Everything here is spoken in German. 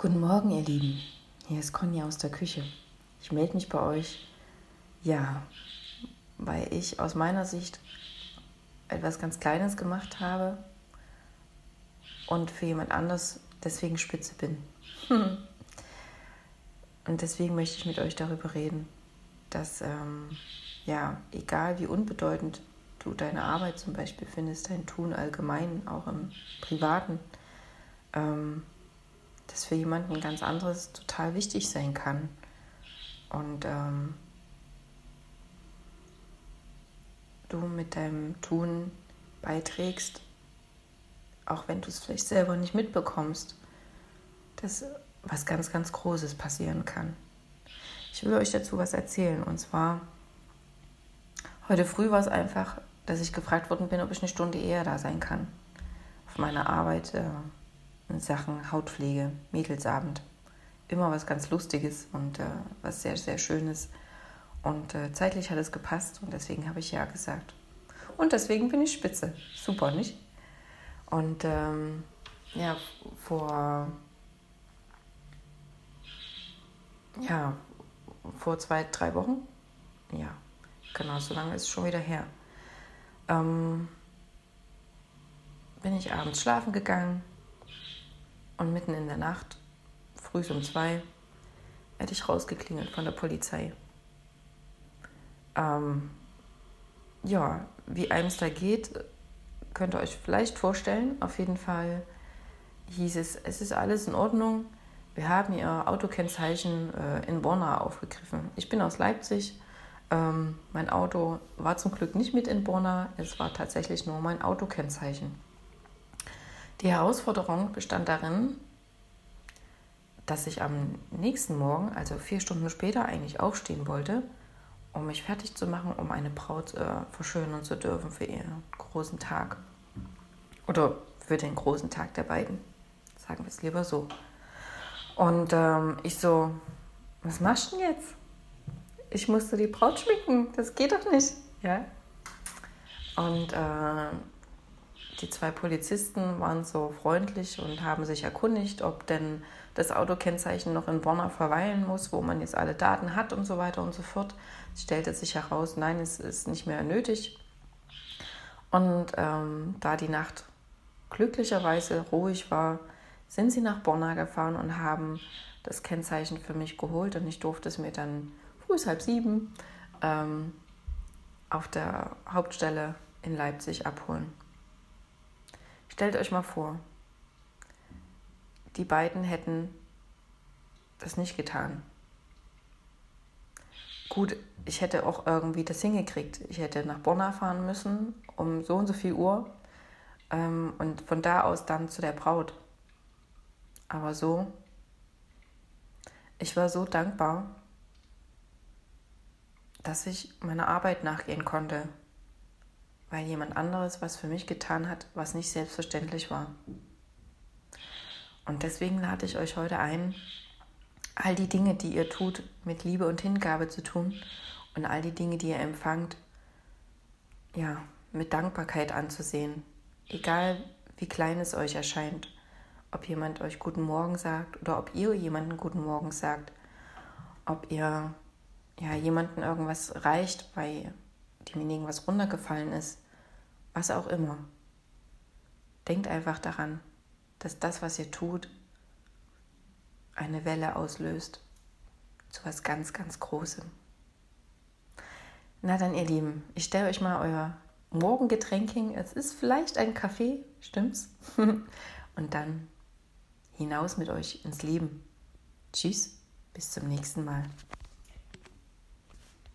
Guten Morgen, ihr Lieben. Hier ist Conny aus der Küche. Ich melde mich bei euch, ja, weil ich aus meiner Sicht etwas ganz Kleines gemacht habe und für jemand anders deswegen spitze bin. und deswegen möchte ich mit euch darüber reden, dass, ähm, ja, egal wie unbedeutend du deine Arbeit zum Beispiel findest, dein Tun allgemein, auch im Privaten, ähm, das für jemanden ganz anderes total wichtig sein kann. Und ähm, du mit deinem Tun beiträgst, auch wenn du es vielleicht selber nicht mitbekommst, dass was ganz, ganz Großes passieren kann. Ich will euch dazu was erzählen. Und zwar, heute früh war es einfach, dass ich gefragt worden bin, ob ich eine Stunde eher da sein kann. Auf meiner Arbeit. Äh, in Sachen Hautpflege, Mädelsabend. Immer was ganz Lustiges und äh, was sehr, sehr Schönes. Und äh, zeitlich hat es gepasst und deswegen habe ich ja gesagt. Und deswegen bin ich spitze. Super, nicht? Und ähm, ja, vor, ja, vor zwei, drei Wochen, ja, genau, so lange ist es schon wieder her, ähm, bin ich abends schlafen gegangen und mitten in der Nacht, früh um zwei, werde ich rausgeklingelt von der Polizei. Ähm, ja, wie einem es da geht, könnt ihr euch vielleicht vorstellen. Auf jeden Fall hieß es, es ist alles in Ordnung. Wir haben ihr Autokennzeichen äh, in Borna aufgegriffen. Ich bin aus Leipzig. Ähm, mein Auto war zum Glück nicht mit in Borna. Es war tatsächlich nur mein Autokennzeichen. Die Herausforderung bestand darin, dass ich am nächsten Morgen, also vier Stunden später, eigentlich aufstehen wollte, um mich fertig zu machen, um eine Braut äh, verschönern zu dürfen für ihren großen Tag. Oder für den großen Tag der beiden. Sagen wir es lieber so. Und ähm, ich so, was machst du denn jetzt? Ich musste die Braut schminken, das geht doch nicht. Ja. Und äh, die zwei Polizisten waren so freundlich und haben sich erkundigt, ob denn das Autokennzeichen noch in Bonner verweilen muss, wo man jetzt alle Daten hat und so weiter und so fort. Es stellte sich heraus, nein, es ist nicht mehr nötig. Und ähm, da die Nacht glücklicherweise ruhig war, sind sie nach Bonner gefahren und haben das Kennzeichen für mich geholt und ich durfte es mir dann früh halb sieben ähm, auf der Hauptstelle in Leipzig abholen. Stellt euch mal vor, die beiden hätten das nicht getan. Gut, ich hätte auch irgendwie das hingekriegt. Ich hätte nach Bonn fahren müssen um so und so viel Uhr ähm, und von da aus dann zu der Braut. Aber so, ich war so dankbar, dass ich meiner Arbeit nachgehen konnte, weil jemand anderes was für mich getan hat, was nicht selbstverständlich war. Und deswegen lade ich euch heute ein, all die Dinge, die ihr tut, mit Liebe und Hingabe zu tun und all die Dinge, die ihr empfangt, ja, mit Dankbarkeit anzusehen. Egal wie klein es euch erscheint, ob jemand euch guten Morgen sagt oder ob ihr jemanden guten Morgen sagt, ob ihr ja, jemanden irgendwas reicht, weil demjenigen was runtergefallen ist, was auch immer. Denkt einfach daran, dass das, was ihr tut, eine Welle auslöst zu was ganz, ganz Großem. Na dann, ihr Lieben, ich stelle euch mal euer Morgengetränk hin. Es ist vielleicht ein Kaffee, stimmt's? Und dann hinaus mit euch ins Leben. Tschüss, bis zum nächsten Mal.